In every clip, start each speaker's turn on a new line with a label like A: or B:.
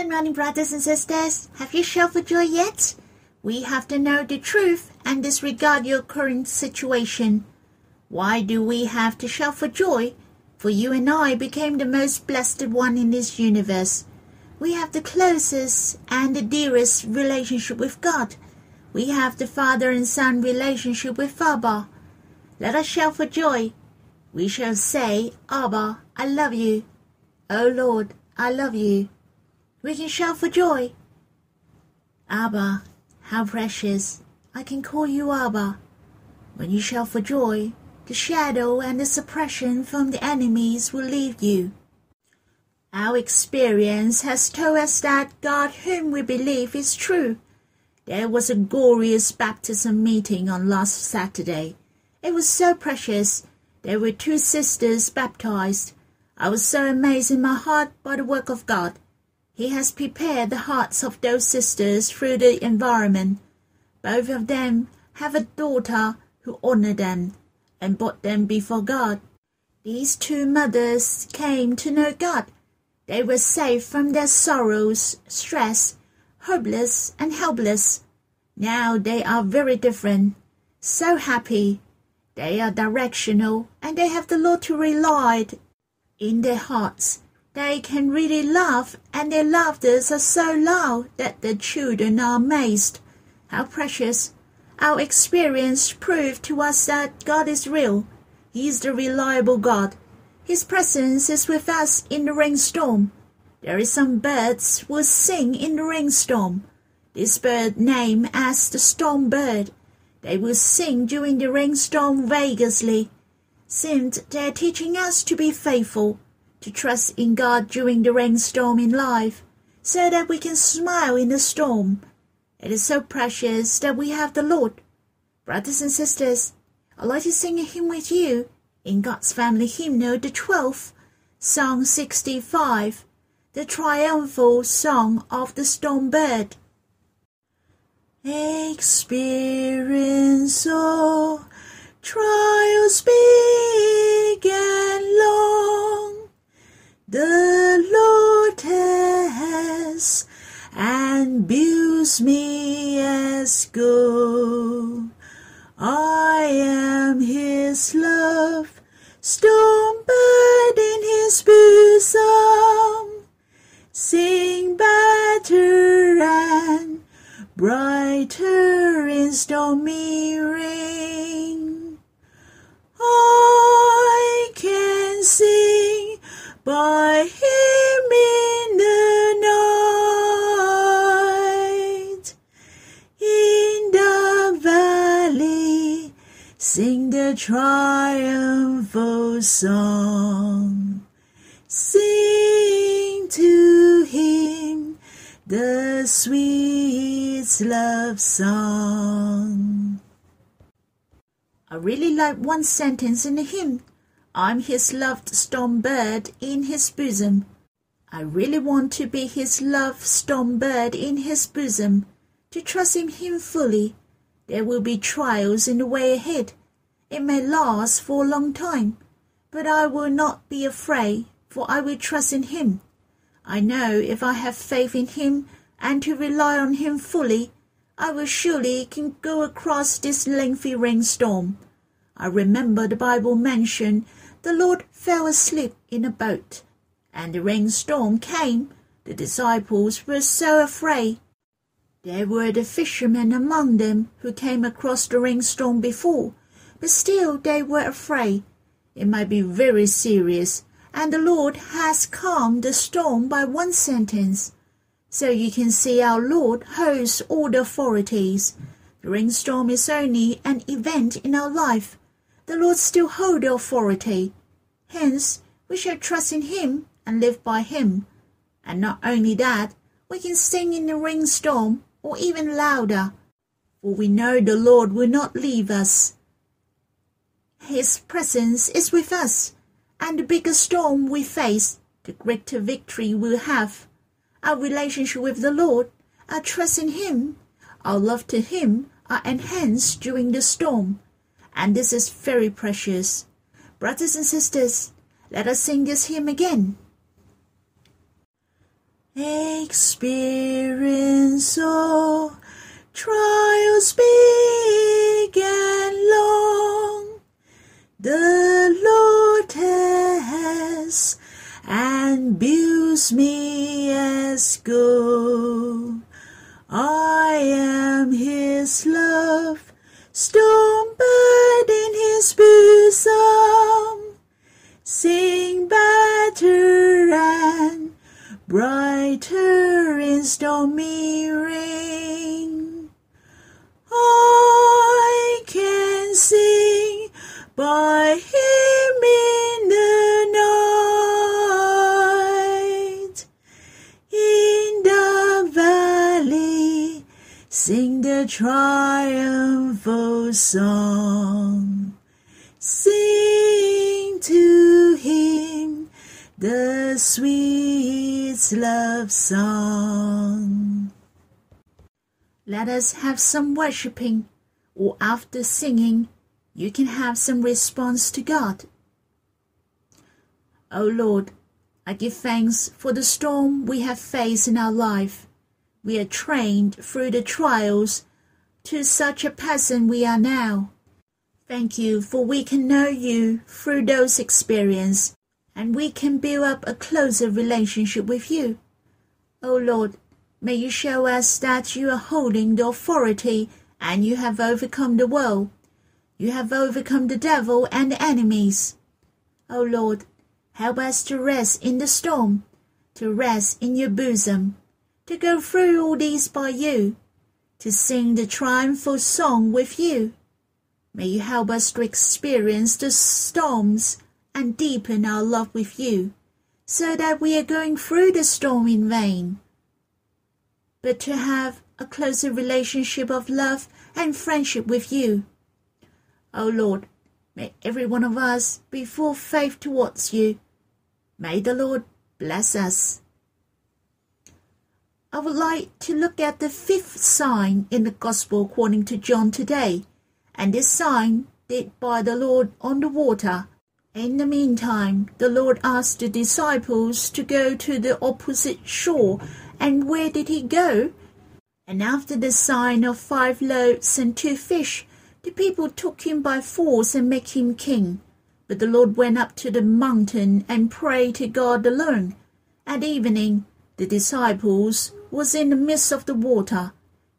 A: Good morning, brothers and sisters. Have you shouted for joy yet? We have to know the truth and disregard your current situation. Why do we have to shout for joy? For you and I became the most blessed one in this universe. We have the closest and the dearest relationship with God. We have the father and son relationship with Abba. Let us shout for joy. We shall say, Abba, I love you. O Lord, I love you. We can shout for joy. Abba, how precious. I can call you Abba. When you shout for joy, the shadow and the suppression from the enemies will leave you. Our experience has told us that God whom we believe is true. There was a glorious baptism meeting on last Saturday. It was so precious. There were two sisters baptized. I was so amazed in my heart by the work of God. He has prepared the hearts of those sisters through the environment. Both of them have a daughter who honored them and brought them before God. These two mothers came to know God. They were saved from their sorrows, stress, hopeless and helpless. Now they are very different, so happy. They are directional and they have the Lord to rely in their hearts. They can really laugh, and their laughters are so loud that the children are amazed. How precious! Our experience proved to us that God is real. He is the reliable God. His presence is with us in the rainstorm. There is some birds who sing in the rainstorm. This bird named as the storm bird. They will sing during the rainstorm vigorously. Seemed they're teaching us to be faithful to trust in God during the rainstorm in life, so that we can smile in the storm. It is so precious that we have the Lord. Brothers and sisters, I'd like to sing a hymn with you in God's Family Hymnal, the 12th, Song 65, the triumphal song of the storm bird. Experience all trials big and long the Lord has and builds me as gold. I am his love, storm bird in his bosom. Sing better and brighter in stormy rain. I can sing by him in the night. In the valley, sing the triumphal song. Sing to him the sweet love song. I really like one sentence in the hymn I'm his loved storm bird in his bosom. I really want to be his loved storm bird in his bosom, to trust in him fully. There will be trials in the way ahead. It may last for a long time, but I will not be afraid, for I will trust in him. I know if I have faith in him and to rely on him fully, I will surely can go across this lengthy rainstorm. I remember the Bible mentioned the Lord fell asleep in a boat, and the rainstorm came. The disciples were so afraid. There were the fishermen among them who came across the rainstorm before, but still they were afraid. It might be very serious, and the Lord has calmed the storm by one sentence. So you can see our Lord holds all the authorities. The rainstorm is only an event in our life, the Lord still hold the authority. Hence, we shall trust in Him and live by Him. And not only that, we can sing in the rainstorm or even louder, for we know the Lord will not leave us. His presence is with us, and the bigger storm we face, the greater victory we'll have. Our relationship with the Lord, our trust in Him, our love to Him are enhanced during the storm and this is very precious. Brothers and sisters, let us sing this hymn again. experience all trials big by Him in the night. In the valley, sing the triumphal song. Sing to Him the sweet love song. Let us have some worshipping, or after singing, you can have some response to God. O Lord, I give thanks for the storm we have faced in our life. We are trained through the trials to such a person we are now. Thank you for we can know you through those experiences and we can build up a closer relationship with you. O Lord, may you show us that you are holding the authority and you have overcome the world. You have overcome the devil and the enemies. O Lord, help us to rest in the storm, to rest in your bosom, to go through all these by you, to sing the triumphal song with you. May you help us to experience the storms and deepen our love with you, so that we are going through the storm in vain, but to have a closer relationship of love and friendship with you. O Lord, may every one of us be full faith towards you. May the Lord bless us. I would like to look at the fifth sign in the Gospel according to John today, and this sign did by the Lord on the water in the meantime, the Lord asked the disciples to go to the opposite shore. And where did he go? And after the sign of five loaves and two fish, the people took him by force and made him king. But the Lord went up to the mountain and prayed to God alone. At evening, the disciples was in the midst of the water.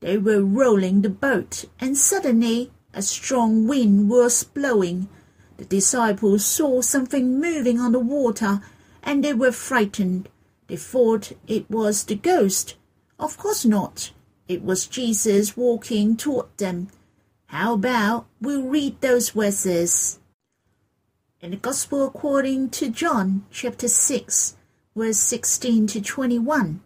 A: They were rolling the boat, and suddenly a strong wind was blowing the disciples saw something moving on the water and they were frightened. They thought it was the ghost. Of course not. It was Jesus walking toward them. How about we'll read those verses? In the Gospel according to John, chapter 6, verse 16 to 21.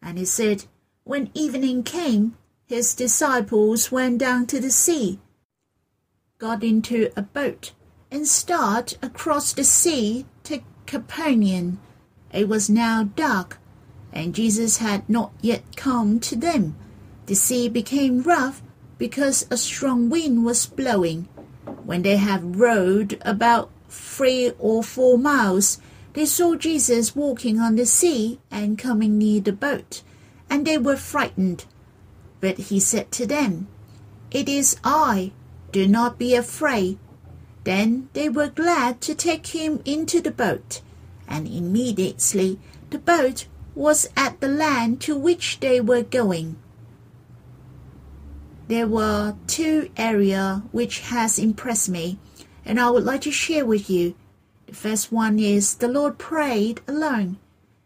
A: And he said, When evening came, his disciples went down to the sea got into a boat and started across the sea to Capernaum. It was now dark, and Jesus had not yet come to them. The sea became rough because a strong wind was blowing. When they had rowed about three or four miles, they saw Jesus walking on the sea and coming near the boat, and they were frightened. But he said to them, It is I, do not be afraid. Then they were glad to take him into the boat, and immediately the boat was at the land to which they were going. There were two areas which has impressed me, and I would like to share with you. The first one is the Lord prayed alone.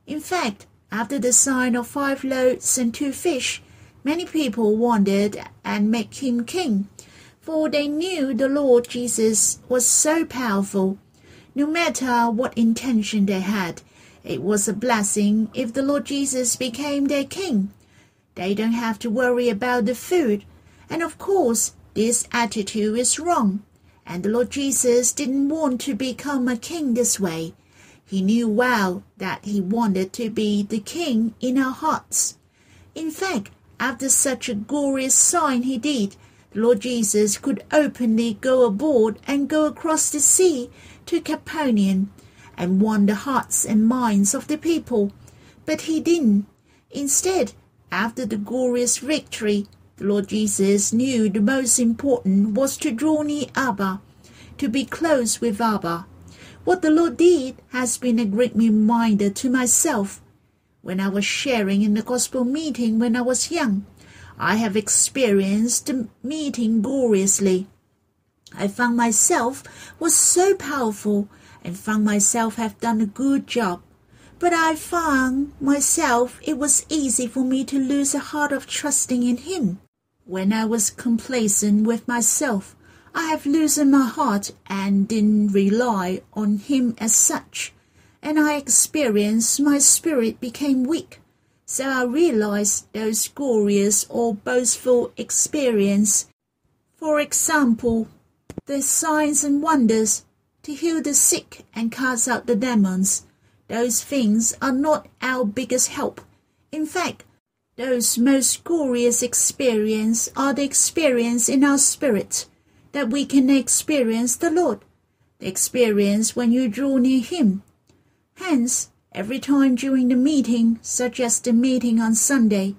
A: In fact, after the sign of five loaves and two fish, many people wanted and made him king for they knew the Lord Jesus was so powerful. No matter what intention they had, it was a blessing if the Lord Jesus became their king. They don't have to worry about the food. And of course, this attitude is wrong. And the Lord Jesus didn't want to become a king this way. He knew well that he wanted to be the king in our hearts. In fact, after such a glorious sign he did, the Lord Jesus could openly go aboard and go across the sea to Capernaum and won the hearts and minds of the people. But he didn't. Instead, after the glorious victory, Lord Jesus knew the most important was to draw near Abba, to be close with Abba. What the Lord did has been a great reminder to myself. When I was sharing in the gospel meeting when I was young, I have experienced the meeting gloriously. I found myself was so powerful and found myself have done a good job. But I found myself it was easy for me to lose a heart of trusting in Him. When I was complacent with myself, I have loosened my heart and didn't rely on Him as such, and I experienced my spirit became weak. So I realized those glorious or boastful experience. For example, the signs and wonders to heal the sick and cast out the demons. Those things are not our biggest help. In fact, those most glorious experience are the experience in our spirit that we can experience the Lord, the experience when you draw near Him. Hence, every time during the meeting, such as the meeting on Sunday,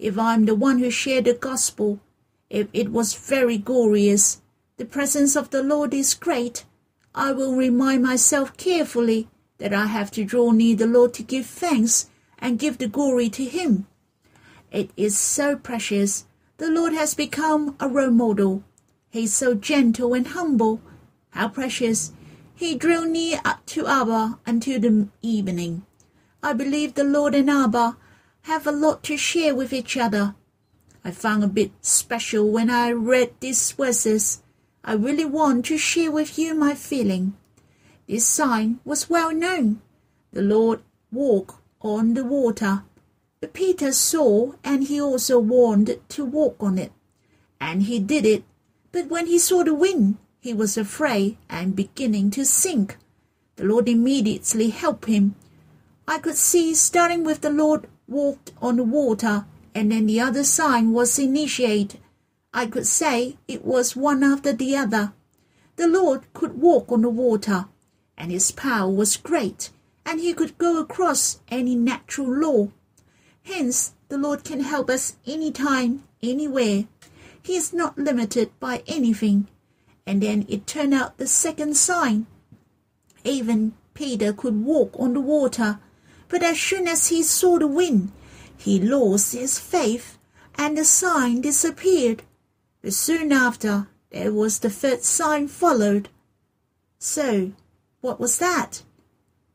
A: if I'm the one who shared the gospel, if it was very glorious, the presence of the Lord is great, I will remind myself carefully that I have to draw near the Lord to give thanks and give the glory to Him. It is so precious. The Lord has become a role model. He is so gentle and humble. How precious. He drew near up to Abba until the evening. I believe the Lord and Abba have a lot to share with each other. I found a bit special when I read these verses. I really want to share with you my feeling. This sign was well known. The Lord walked on the water. But Peter saw and he also warned to walk on it. And he did it. But when he saw the wind, he was afraid and beginning to sink. The Lord immediately helped him. I could see, starting with the Lord walked on the water, and then the other sign was initiated I could say it was one after the other. The Lord could walk on the water, and his power was great, and he could go across any natural law. Hence, the Lord can help us any time, anywhere. He is not limited by anything. And then it turned out the second sign. Even Peter could walk on the water, but as soon as he saw the wind, he lost his faith, and the sign disappeared. But soon after, there was the third sign followed. So, what was that?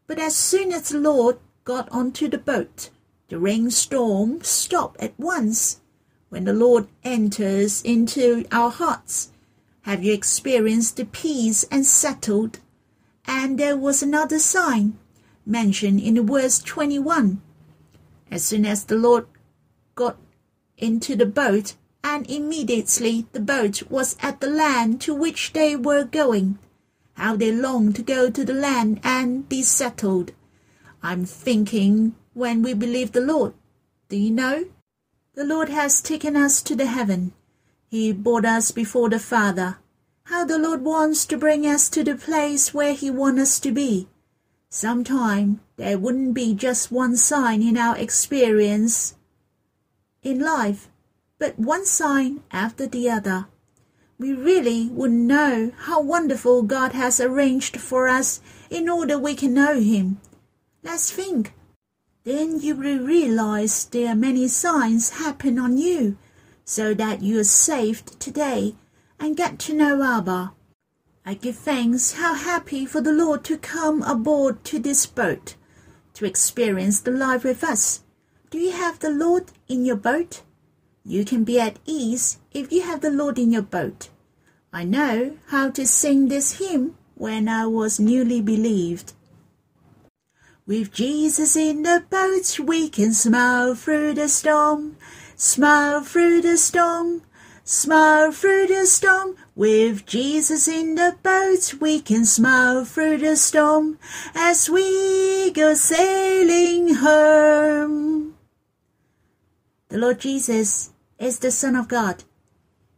A: But as soon as the Lord got onto the boat, the rainstorm stopped at once. When the Lord enters into our hearts, have you experienced the peace and settled? And there was another sign mentioned in verse 21. As soon as the Lord got into the boat, and immediately the boat was at the land to which they were going. How they longed to go to the land and be settled. I'm thinking when we believe the Lord. Do you know? The Lord has taken us to the heaven. He brought us before the Father. How the Lord wants to bring us to the place where He wants us to be. Sometime there wouldn't be just one sign in our experience in life but one sign after the other. We really would know how wonderful God has arranged for us in order we can know Him. Let's think. Then you will realize there are many signs happen on you, so that you are saved today and get to know Abba. I give thanks how happy for the Lord to come aboard to this boat to experience the life with us. Do you have the Lord in your boat? You can be at ease if you have the Lord in your boat. I know how to sing this hymn when I was newly believed. With Jesus in the boat, we can smile through the storm, smile through the storm, smile through the storm. With Jesus in the boat, we can smile through the storm as we go sailing home. The Lord Jesus is the Son of God.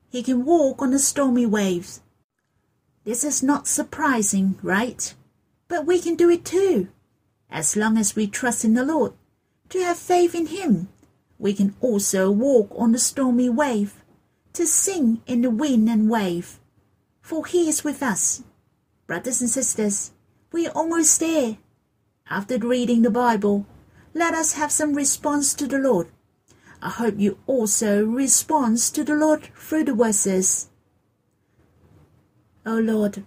A: He can walk on the stormy waves. This is not surprising, right? But we can do it too, as long as we trust in the Lord. to have faith in Him. We can also walk on the stormy wave, to sing in the wind and wave, for He is with us. Brothers and sisters, we are almost there. After reading the Bible, let us have some response to the Lord. I hope you also respond to the Lord through the verses. O Lord,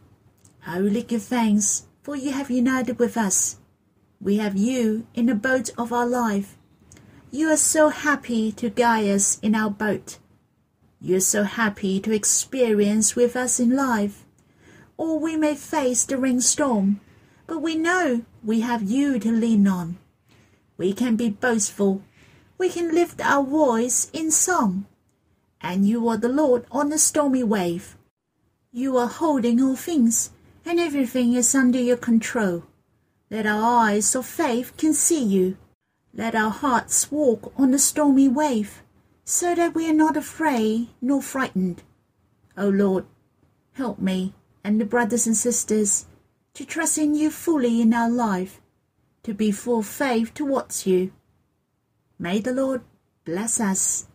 A: I will give thanks, for you have united with us. We have you in the boat of our life. You are so happy to guide us in our boat. You are so happy to experience with us in life. Or we may face the rainstorm, but we know we have you to lean on. We can be boastful. We can lift our voice in song. And you are the Lord on the stormy wave. You are holding all things, and everything is under your control. Let our eyes of faith can see you. Let our hearts walk on the stormy wave, so that we are not afraid nor frightened. O Lord, help me and the brothers and sisters to trust in you fully in our life, to be full faith towards you. May the Lord bless us.